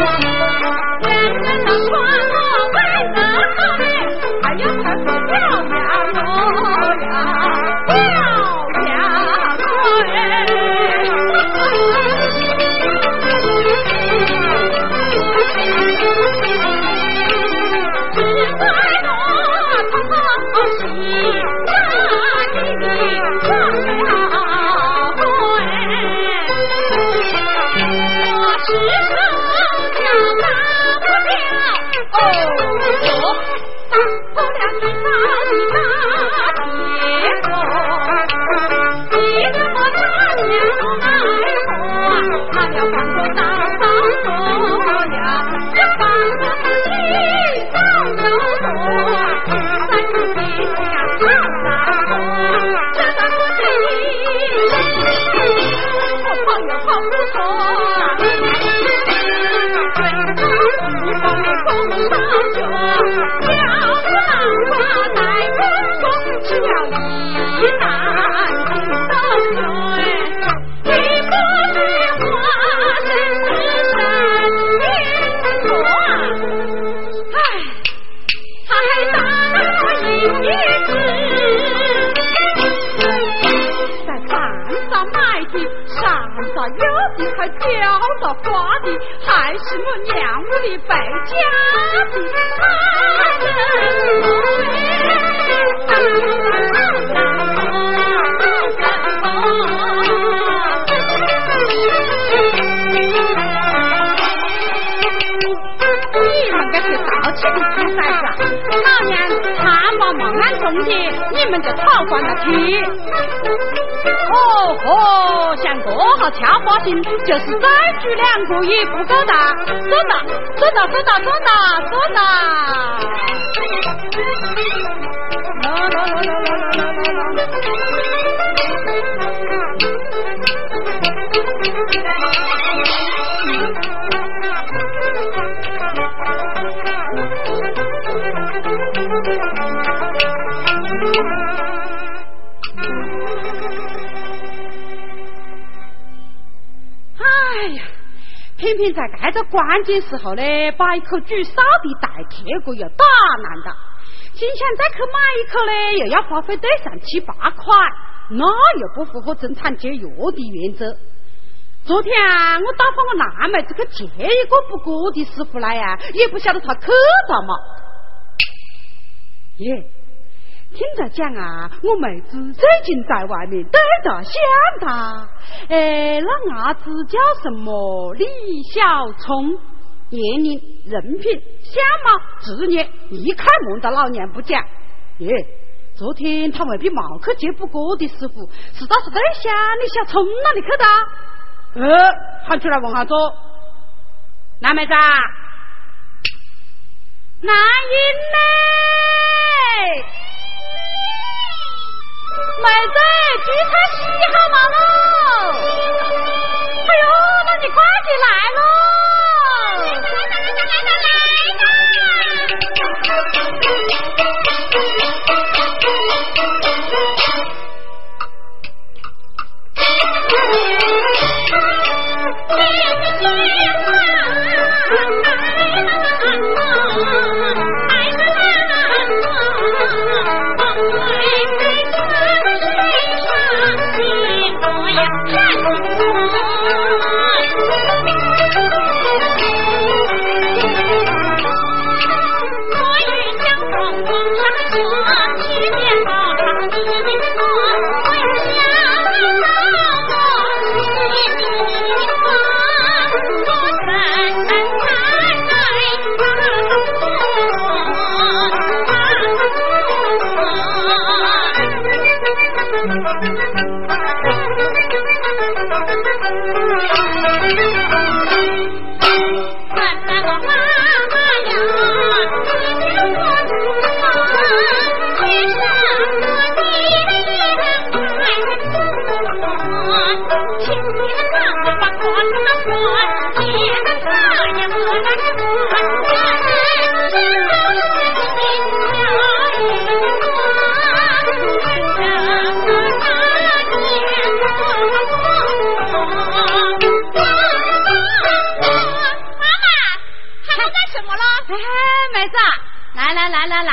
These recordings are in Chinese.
原来。要赶快。雕着花的，还是我娘我的败家子。你们这是盗窃的屠宰？就讨惯了去。哦吼，像这号掐花心，就是再举两个也不够大。走到，走到，走到，走到，走到。偏偏在这个关键时候呢，把一口煮烧的代替过又大难的。心想再去买一口呢，又要花费得上七八块，那又不符合生产节约的原则。昨天啊我打发我腊妹子去借一个不过的师傅来呀，也不晓得他去咋嘛。耶。听着讲啊，我妹子最近在外面待着相当。哎，那伢子叫什么？李小聪，年龄、人品、相貌、职业，一看蒙着老娘不讲。耶，昨天他未必没去接不过的师傅，是到是对象李小聪哪里去的？呃，喊出来问下子。男妹子，男音嘞？妹子，菊菜西好嘛喽？哎呦，那你快点来喽！来来，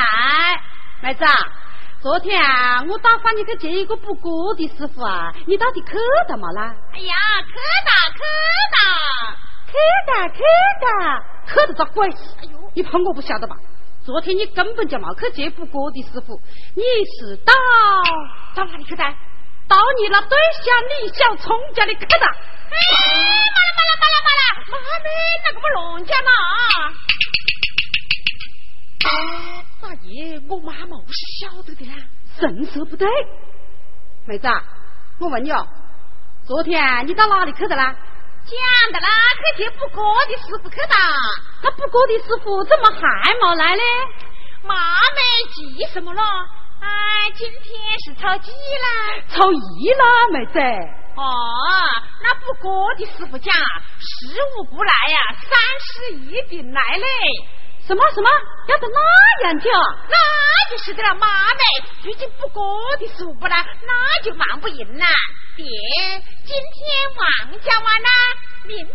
妹子昨天啊我打发你去接一个补锅的师傅啊，你到底去到没啦？哎呀，去到去到去到去到去得着鬼！哎呦，你怕我不晓得吧？昨天你根本就没去接补锅的师傅，你是到到哪里去的？到你那对象李小聪家里去的。哎，妈了妈了妈了妈了，妈的，那个不乱讲嘛！大爷，我妈妈是晓得的啦，神色不对。妹子，我问你哦，昨天你到哪里去的啦？讲的啦，去接卜哥的师傅去的。那卜哥的师傅怎么还没来呢？妈没急什么了？哎，今天是初几啦？初一啦，妹子。哦，那卜哥的师傅讲，十五不来呀，三十一定来嘞。什么什么要到那样去？那就是的了，妈妹，最近不过的师傅不来，那就忙不赢了。爹，今天王家完了，明天李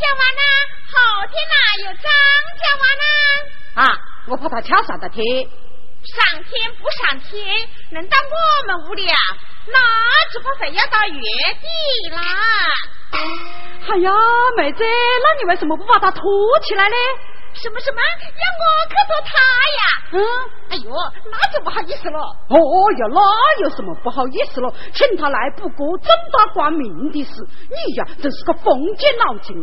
家完了，后天哪有张家完了。啊，我怕他敲上的天。上天不上天，轮到我们屋里啊，那就不会要到月底啦。哎呀，妹子，那你为什么不把他拖起来呢？什么什么要我去做他呀？嗯，哎呦，那就不好意思了。哦哟，那有什么不好意思了？请他来不过正大光明的事，你呀真是个封建脑筋。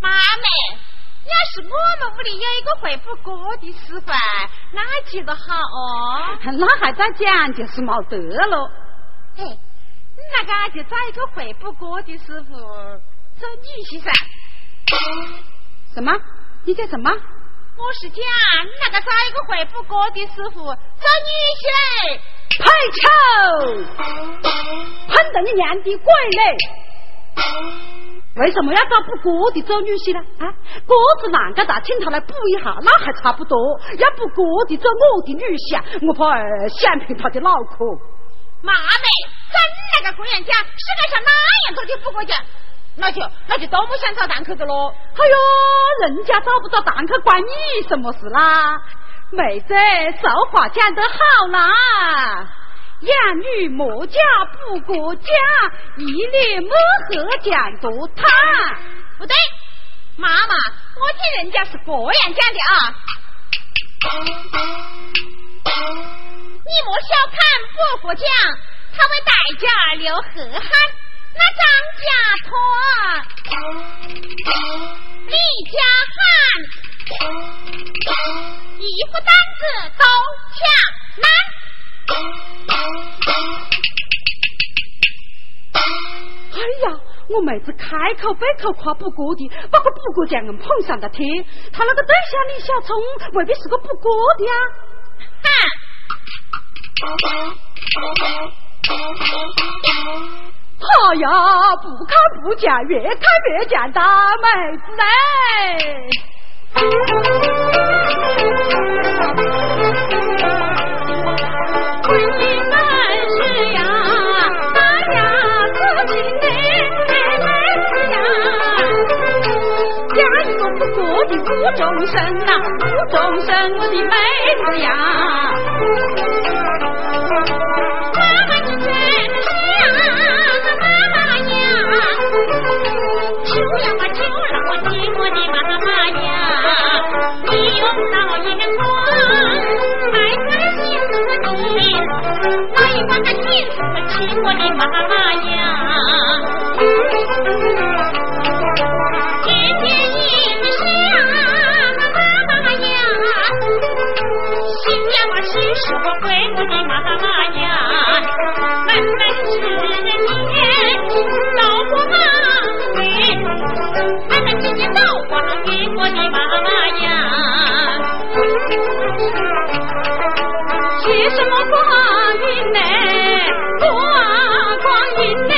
妈妹，要是我们屋里有一个会不过的师傅，那记得好哦。那还在讲就是没得了。嘿。那个就找一个会不过的师傅做女婿噻？什么？你叫什么？我是讲那个找一个会不过的师傅做女婿。排球，碰到你娘的鬼嘞！为什么要找不过的做女婿呢？啊，个子啷个大，请他来补一下，那还差不多。要不过的做我的女婿啊，我怕想骗他的脑壳。妈妹，咱个姑娘家世界上哪样多的不过家？那就那就都不想找档口的喽。哎呦，人家找不着档口，关你什么事啦？妹子，俗话讲得好啦，养女莫嫁不过家，一年莫喝酱多汤。不对，妈妈，我听人家是这样讲的啊。你莫小看伯伯讲，他为代价流河汉，那张家托，李家汉，一副担子都抢难。哎呀，我妹子开口闭口夸不过的，把个不过匠人捧上了天。他那个对象李小聪未必是个不过的呀。哼！好呀，不看不讲，越看越讲大妹子嘞。婚姻难事呀，大呀子亲的妹子呀，嫁一个不过的无中生呐，无中生我的妹子呀。用老眼光看惯了世的罗密欧爱人中的妈妈呀天天吟诗啊妈妈呀心呀么是我回我的妈妈呀妹妹是针线过的眉毛哥哥你我的妈妈呀什么光阴呢？光光阴呢，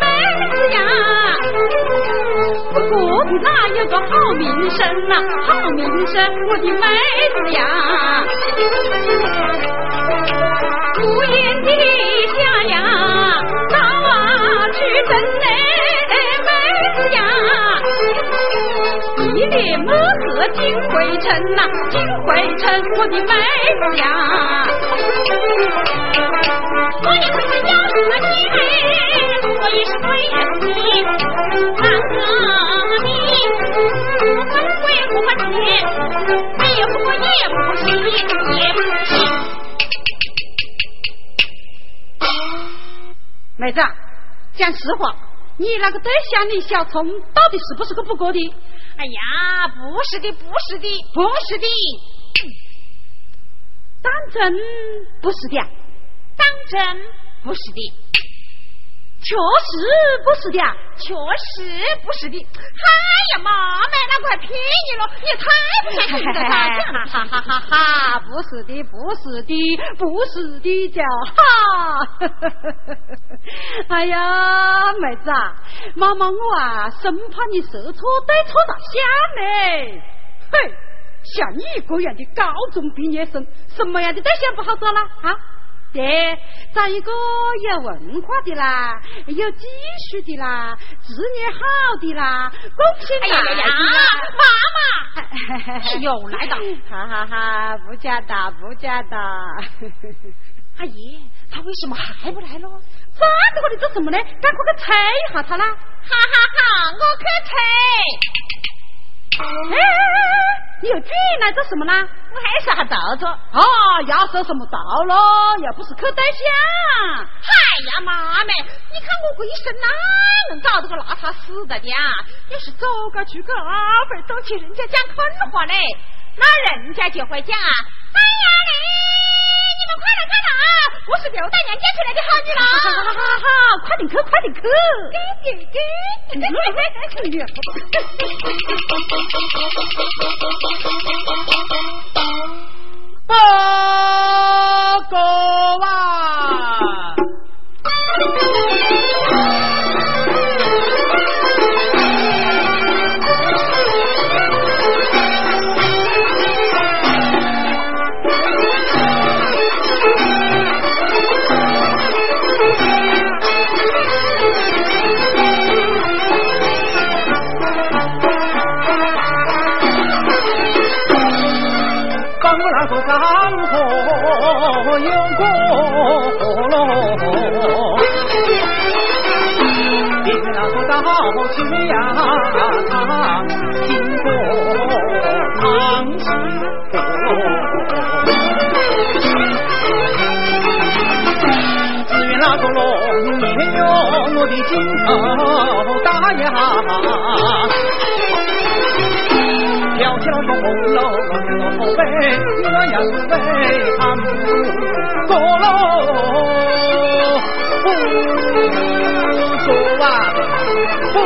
妹子呀！不过的哪有个好名声呐、好名声，我的妹子呀！无言的下呀，金辉城呐、金辉城，我的妹子呀！我的闺女要什么机会，我也是贵人的，那个你，不管贵不管钱，也不过也不行，也不行。妹子，讲实话，你那个对象李小聪到底是不是个不过的？哎呀，不是的，不是的，不是的，当真不是的，当真不是的，确实不是的呀。确实不是的。哎呀，妈妈，那快骗你了，你太不相信这个大象了，哈哈哈哈！不是的，不是的，不是的，叫哈！哎呀，妹子啊，妈妈我啊，生怕你说错对错咋想呢？嘿，像你这样的高中毕业生，什么样的对象不好找了啊？对，找一个有文化的啦，有技术的啦，职业好的啦，贡献哎呀呀呀大的啦，妈妈，你 又来了。哈哈哈，不假的，不假的。阿姨，他为什么还不来咯？站在这里做什么呢？赶快去催一下他啦！哈哈哈，我去催。哎，你又进来做什么啦？我还是还倒着。啊，要说什么倒了，又不是去对象。哎呀，妈们，你看我这一身哪能搞得个邋遢死的呀？要是走个去跟阿辈都去人家讲狠话嘞，那人家就会讲啊，哎呀嘞，你们快来啊，我是刘大娘嫁出来的好女哈哈哈郎。哈哈！快点去，快点去！给给给！哟，我的心头大呀。挑起了个红楼，落下了后背，我要是为他们过喽，不说啊，不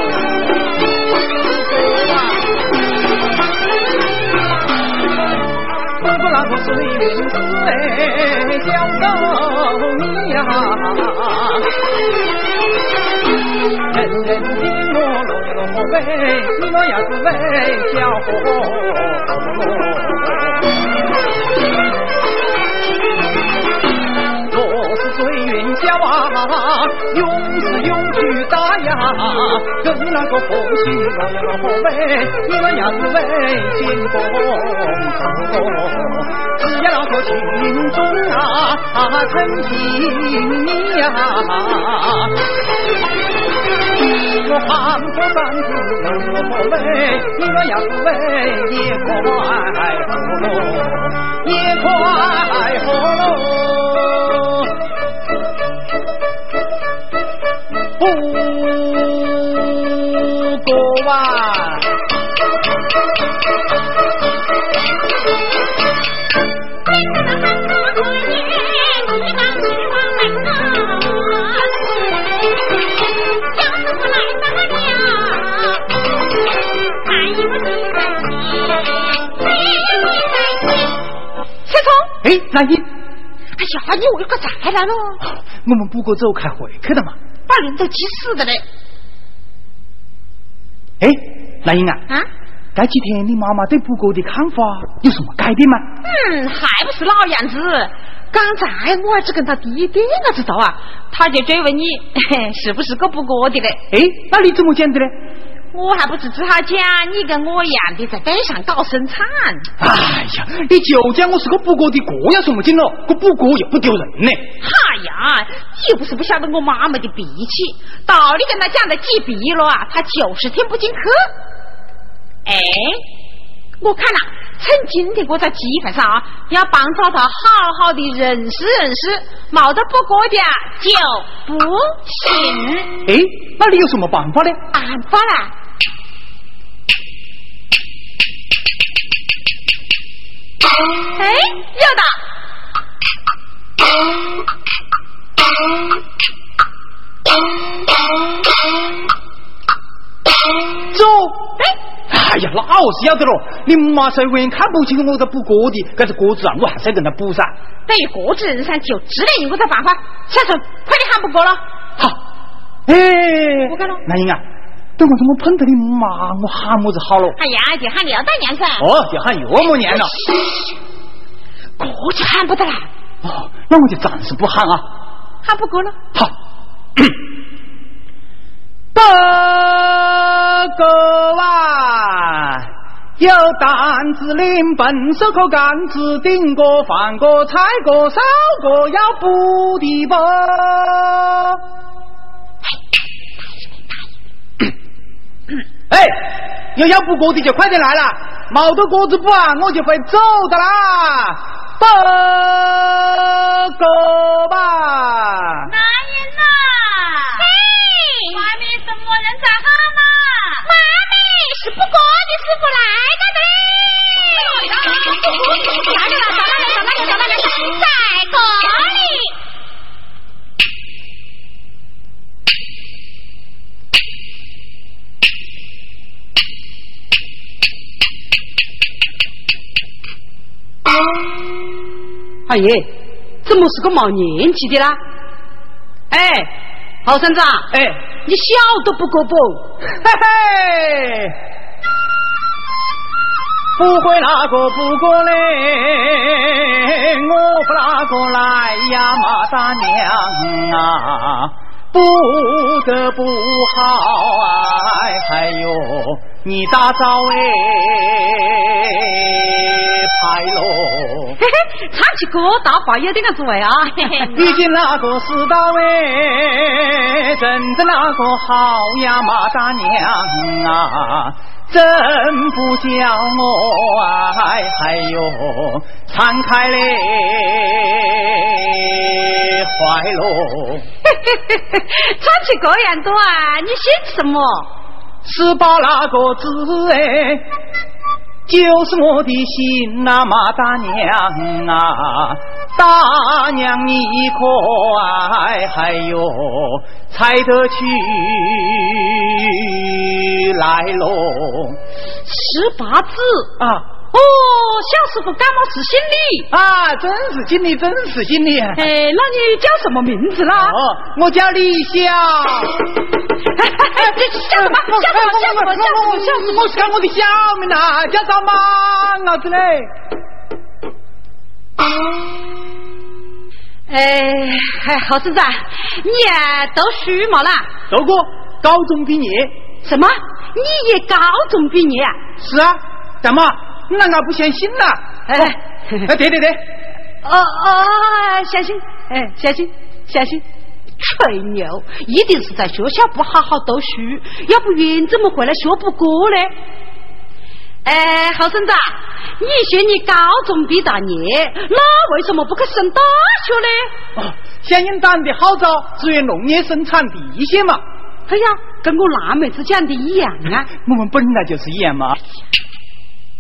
水云子哎，小手你呀。人人听我落下了后背，你我也是喂小伙。小啊，永是永去打呀，跟那个婆媳落下了后背，你我要是为建功。只要那个群众啊，称心你呀。我喊破嗓子我不为，你我要是为也快活喽，也快活喽。不过啊。哎，兰英，哎呀，你为个啥来了？我们不过走开会去的嘛。把人都急死的嘞！哎，兰英啊，啊，这几天你妈妈对补哥的看法有什么改变吗？嗯，还不是老样子。刚才我还只跟他提一点个知道啊，他就追问你是不是个补哥的嘞？哎，那你怎么讲的嘞？我还不是只好讲你跟我一样的在街上搞生产。哎呀，你就讲我是个补锅的，这样什么劲了？我补锅又不丢人呢。哎呀，你又不是不晓得我妈妈的脾气，道理跟他讲了几遍了啊，他就是听不进去。哎，我看了，趁今天我在机会上啊，要帮找他好好的认识认识，冒得不过的就不行。哎，那你有什么办法呢？办法啦？哎，要的。走。哎，哎呀，那我是要得了。你妈谁为看不起我这补锅的，这是锅子啊，我还是要跟他补噻。等于锅子人噻，就只能用我这办法。小陈，快点喊不过了。好。哎，我看了。兰英啊，等我怎么碰到你妈，我喊么子好了？哎呀，就喊廖大娘噻。哦，就喊岳母娘了。过就喊不得了。哦，那我就暂时不喊啊。喊不过了。好。不过啊，有担子拎，笨手可杆子顶过，饭过菜过烧过，要补的不？哎，有要补锅的就快点来了，冇得锅子补啊，我就会走的啦。不过吧。男人呐，嘿，外面什么人在喊呐？妈咪是补锅的师傅来了的嘞。哎爷，怎么是个冒年纪的啦？哎，好孙子啊，哎，你小都不过不？嘿嘿，不会那个不过嘞，我不那个来呀，马大娘啊，不得不好哎，还有你大早哎，拍喽。嘿嘿，唱起歌大话有点个滋味啊！嘿嘿已经那个世道哎，真的那个好呀，马大娘啊，真不叫我哎，嗨哟敞开嘞，坏喽！唱起歌样多啊！你姓什么？十八那个字哎，就是我的心呐、马大娘啊，大娘你可爱，还有猜得去来喽十八字。啊哦，小师傅感冒是姓李。啊，真是经理，真是经理。哎，那你叫什么名字啦？哦，我叫李笑。哎哎，这叫什么？叫什么？叫什么？叫什么？叫什么？我是看我的小名呐，叫赵莽老子嘞。哎，哎，好孙子啊，你也读书嘛啦？读过高中毕业。什么？你也高中毕业啊？是啊，怎么？你难道不相信呐？哎，哎，对对对，哦哦，相信，哎，相信，相信。吹牛，一定是在学校不好好读书，要不然怎么回来学不过呢？哎，好孙子啊，你说你高中毕大业，那为什么不去升大学呢？哦，想因长得好找，只愿农业生产第一线嘛。哎呀，跟我腊妹子讲的一样啊！我们本来就是一样嘛。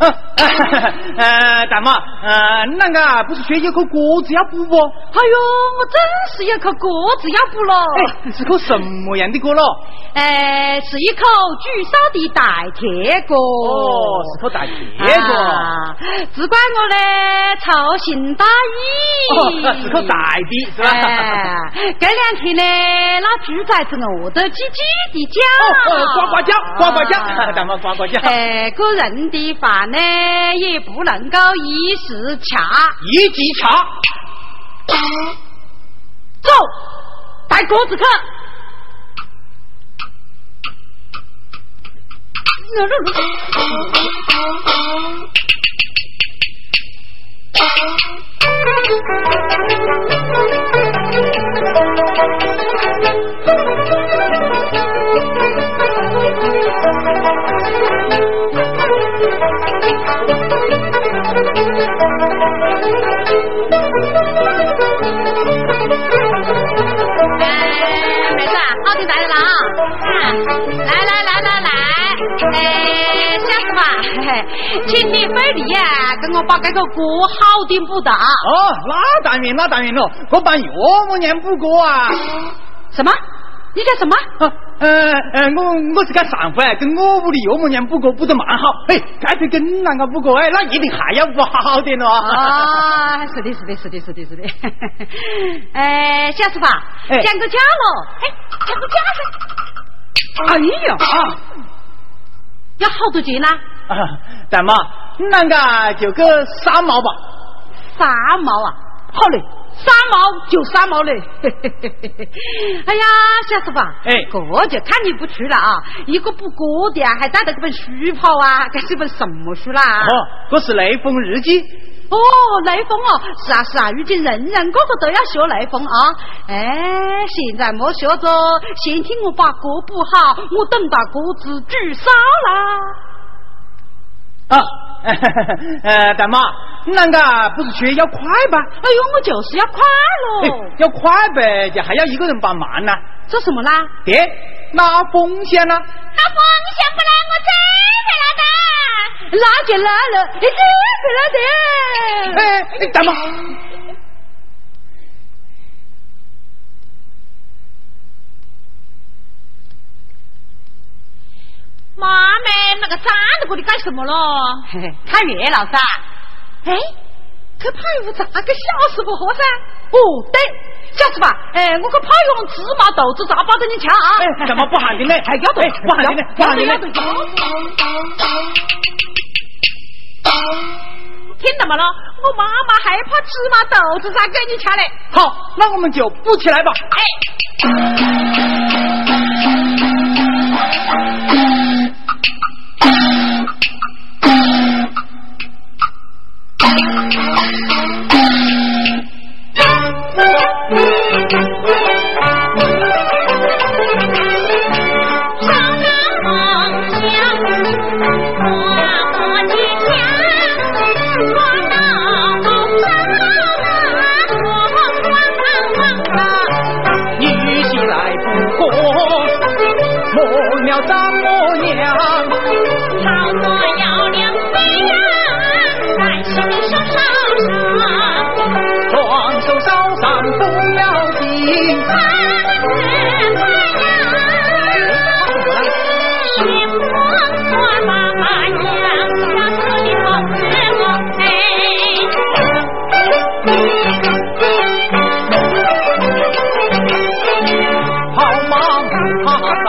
呃，呃，大妈，呃，那个不是说有口果子要补不？哎呦，我真是有口果子要补了。哎，是口什么样的果了？哎，是一口煮烧的大铁锅。哦，是口大铁锅。只怪我嘞粗心大意。哦，是口大的，是吧？哎，这两天呢，那猪崽子饿得叽叽的叫。哦，呱呱叫，呱呱叫，大妈呱呱叫。哎，个人的饭。呢，也不能够一时掐，一级掐。走，带鸽子去。哎，妹子，好听带的了啊！来来来来来，哎，小师傅，请你费力啊，给我把这个锅好点补到。哦，那当然，那当然了，我帮岳母娘补锅啊。什么？你干什么？呃呃，我我是干上回跟我屋里岳母娘补锅补得蛮好，嘿，干脆跟那个补锅，哎，那一定还要补好点了。啊，是的，是的，是的，是的，是的。哎，小师傅，讲个价喽，哎，讲个价噻。哎呀，啊，要好多钱呢？啊，大妈，那个就个三毛吧。三毛啊，好嘞。三毛就三毛嘞，哎呀，小师傅，哎，这就看你不出了啊！一个不过的啊，还带着这本书跑啊，这是本什么书啦？哦，这是雷锋日记。哦，雷锋哦，是啊是啊，如今人人个个都要学雷锋啊！哎，现在莫学着，先听我把歌补好，我等到锅子煮烧啦。啊。呃，大妈，你那个不是说要快吧？哎呦，我就是要快喽！要快呗，就还要一个人帮忙呢。做什么啦？爹，拿风险呢？拿风险不来，我真回来的。那就来了，你真回来的。哎，大妈。妈们，那个站在这里干什么了？看月老噻。哎，去派屋咋个小师傅喝噻？哦，对，小师傅，哎，我去派用芝麻豆子咋包着你吃啊？哎，怎么不喊你呢？还要得，不喊你呢，不喊的呢。听到没了？我妈妈还怕芝麻豆子沙给你吃嘞。好，那我们就补起来吧。哎。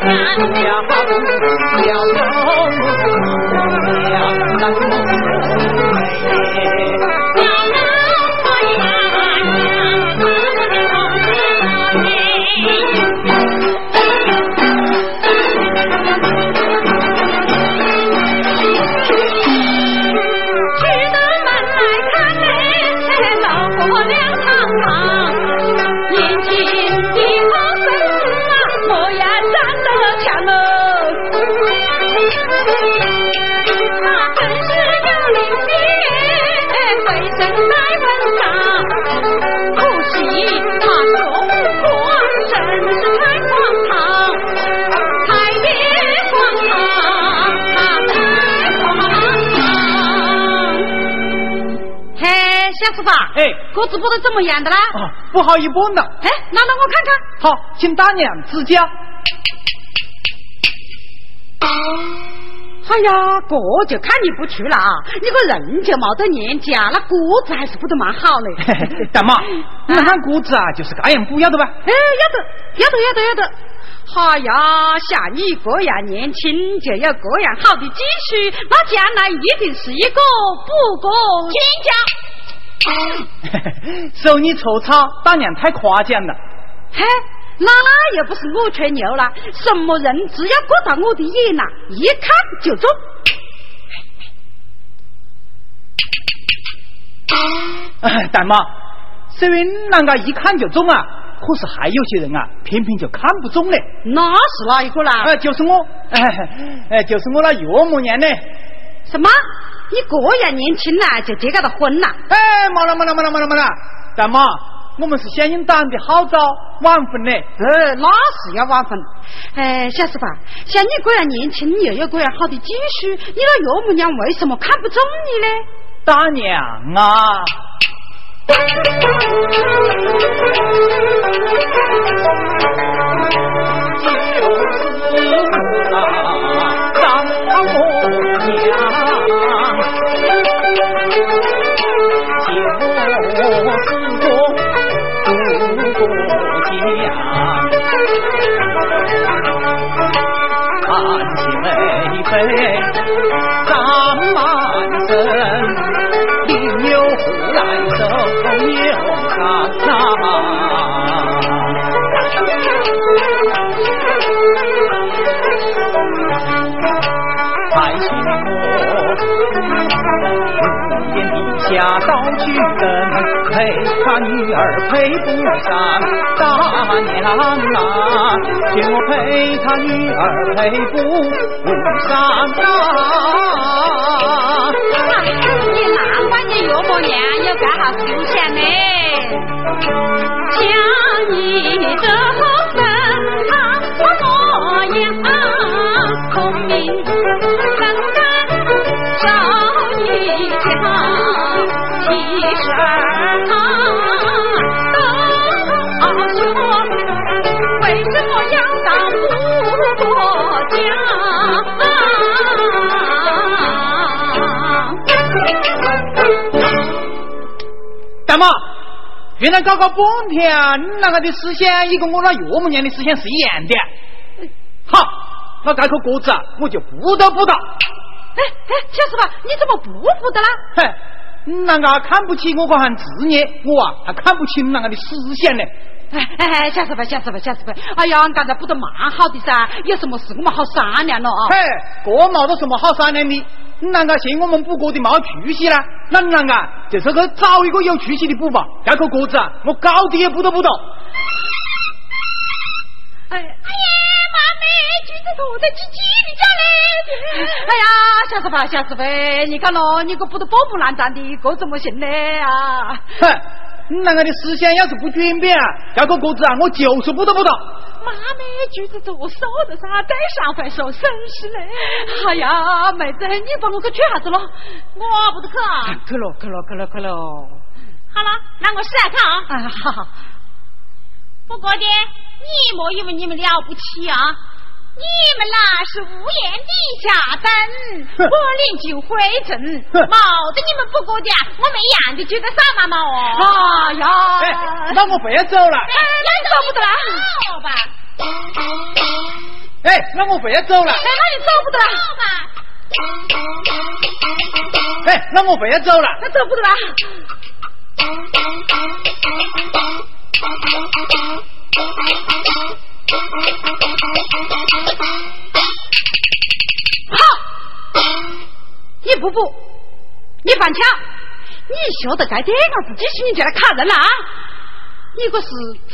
Yeah, yeah, yeah, 哎，锅子剥得怎么样的啦？啊，不好一剥呢。哎，拿来我看看。好，请大娘指教。哎呀，这就看你不出了啊！你个人就没得年纪啊，那锅子还是不得蛮好嘞。大妈，你看锅子啊，就是这样补要得吧？哎，要得，要得，要得，要得。哎呀，像你这样年轻，就有这样好的技术，那将来一定是一个不过天家。手你粗糙，大娘太夸奖了。嘿，那又不是我吹牛了，什么人只要过到我的眼呐，一看就中。哎 大妈，虽然啷个一看就中啊，可是还有些人啊，偏偏就看不中嘞。那是哪一个啦？呃，就是我，哎，就是我那岳母娘呢。什么？你这样年轻呐，就结个的婚呐？哎，没了没了没了没了没了！大妈，我们是响应党的号召晚婚嘞。呃，那是要晚婚。哎，小师傅，像你这样年轻又有这样好的技术，你那岳母娘为什么看不中你呢？大娘啊！就是啊，让我屋檐底下到去等，陪他女儿配不上大娘啊，请我陪他女儿配不上啊！你难怪你岳母娘有干好思想呢，像你这份啊模样，聪明能干，少一条，其实儿都说，为什么要当不过家？大妈，原来搞搞半天，你那个的思想，也跟我那岳母娘的思想是一样的。好，那这颗果子啊，我就不得不到。哎哎，小师傅，你怎么不服的啦？嘿，你那个看不起我这行职业，我啊还看不起你那个的思想呢。哎哎，小师傅，小师傅，小师傅，哎呀，刚才不得蛮好的噻，有什么事我们好商量了啊？嘿，这没得什么好商量的。你啷个嫌我们补锅的没出息呢？那你啷个就是去找一个有出息的补吧？这个锅子啊，我高低也补都补到。哎哎呀，哎呀，小师傅，小师傅，你看咯，你个不得破破烂烂的，这怎么行呢啊？哼，你那个的思想要是不转变，这颗锅子啊，我就是不得不得。妈咪，橘子做瘦的噻，再上回说省事嘞。哎呀，妹子，你帮我去取啥子咯？我不得去啊。去咯，去咯，去咯，去咯。好了，那我试下看啊。啊，好。不过的，你莫以为你们了不起啊！你们那是屋檐底下等，我临近回镇，毛得你们不过的，我们一样的觉得傻嘛嘛哦。哎呀，哎，那我不要走了。哎，那走不得了。好吧。哎，那我不要走了。哎，那你走不得了。好吧。哎，那我不要走了。那走不得了。好，你不补，你翻墙，你晓得该点个子几十年就来卡人了啊？你个是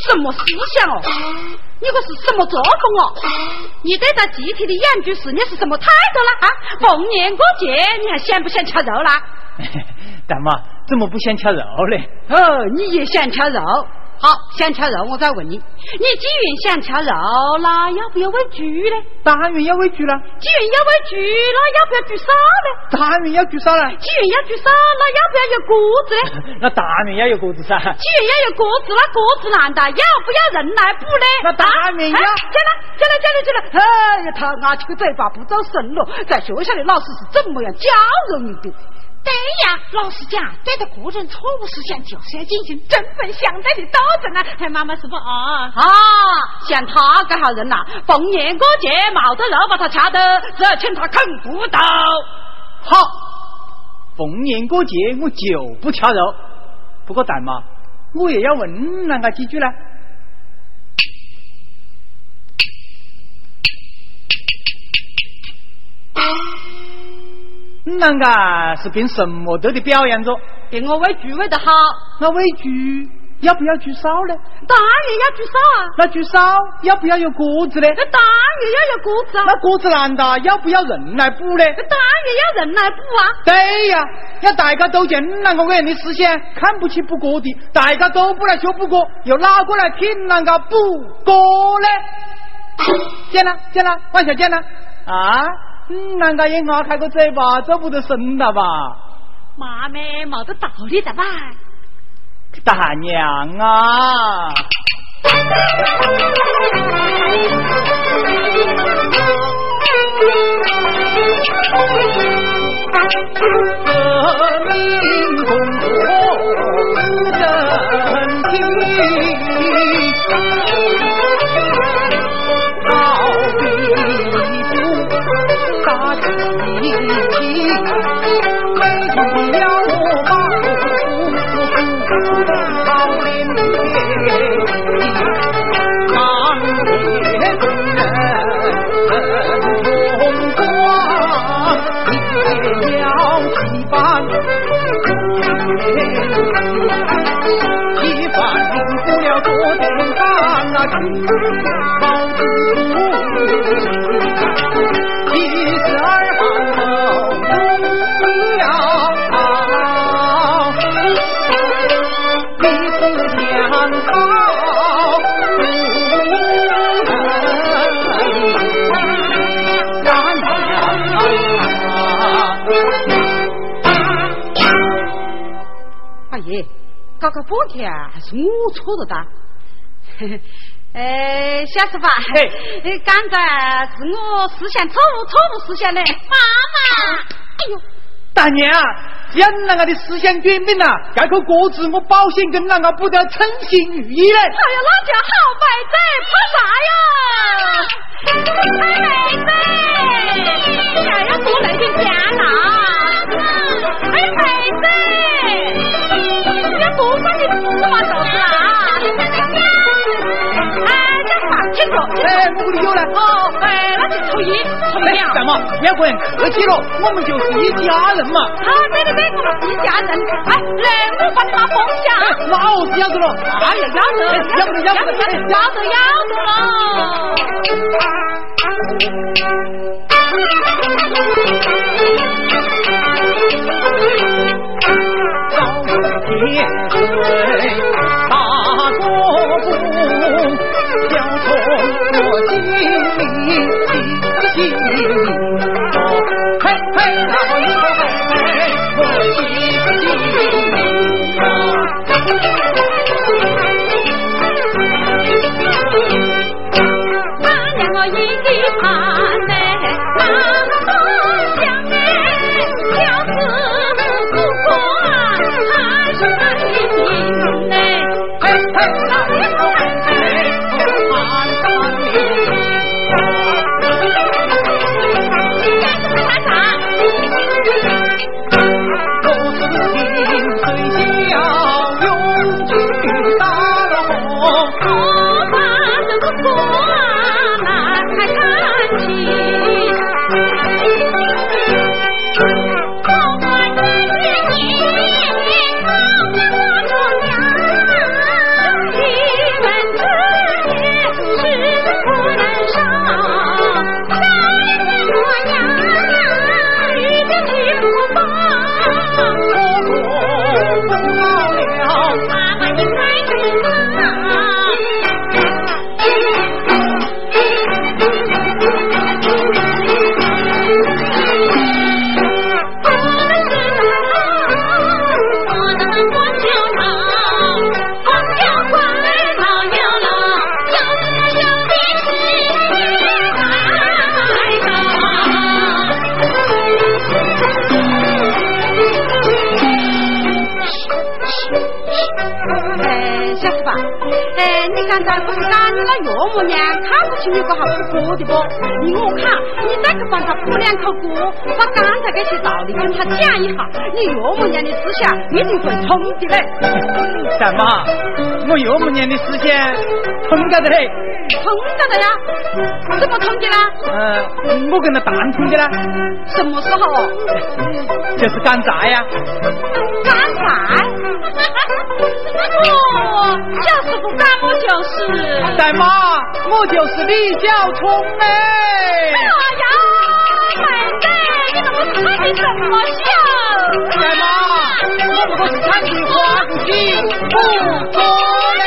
什么思想哦？你个是什么作风哦？你对待集体的养猪事，你是什么态度了啊？逢年过节你还想不想吃肉啦？大妈怎么不想吃肉嘞？哦，你也想吃肉？好，想吃肉，我再问你，你既然想吃肉，那要不要喂猪呢？当然要喂猪了。既然要喂猪，那要不要猪少呢？当然要猪少了。既然要猪少，那要不要有锅子呢？那当然要有锅子噻。既然要有锅子，那锅子难道要不要人来补呢？那当然要。进来，进来，进来，进来！哎呀，他阿这个嘴巴不走神了，在学校里老师是怎么样教育你的？对呀，老实讲，对待个人错误思想就是要进行针锋相对的斗争啊！哎，妈妈是不啊？啊，像他这号人呐，逢年过节冇得肉把他掐的，只要请他啃骨头。好，逢年过节我就不掐肉。不过大妈，我也要问啷个几句呢？啷个是凭什么得的表扬着？凭我喂猪喂得好。那喂猪要不要猪少呢？当然要猪少啊。那猪少要不要有锅子呢？那当然要有锅子啊。那锅子难的，要不要人来补呢？那当然要人来补啊。对呀，要大家都见啷个伟人的思想，看不起补锅的，大家都不来学补锅，又哪个来听啷个补锅呢？见了见了，万小见了啊。嗯，啷个也牙开个嘴巴，这不得生了吧？妈咪，冇得道理的吧？大娘啊！革命中国不了多简上啊，只好赌。七十二行好。搞个半天还是我错了哒。哎，小师傅，哎，刚才是我思想错误，错误思想嘞。妈妈，哎呦，大娘，只要啷个的思想转变了，这口锅子我保险跟啷个不得称心如意嘞。哎呀，那叫好白菜，怕啥呀？白菜，还要多来点钱呐。哎，我屋里有了。哦，哎，那就初一，初一了。干嘛？两个人客气了，我们就是一家人嘛。好，对对对，我们是一家人。哎，来，我把你拿风箱。老子要得了。哎呀，要得，要不得，要不得，要得，要得了。早天水大过步。我心里的心，嘿嘿，老一个嘿嘿，我心里那年我一地盘哎，你刚才不是讲你那岳母娘看不起你个还不过的不？你我看，你再去帮他补两口锅，把刚才这些道理跟他讲一下，你岳母娘的思想一定会通的嘞。干嘛？我岳母娘的思想通个的嘞。碰到的呀，怎么碰的啦？呃，我跟他单碰的啦。什么时候？就是干才呀。干才？哦哈！我小时候干我就是？大妈，我就是李小聪哎。哎呀，妹妹，你怎么穿的这么像？大妈，我不过是穿的黄金不裤嘞。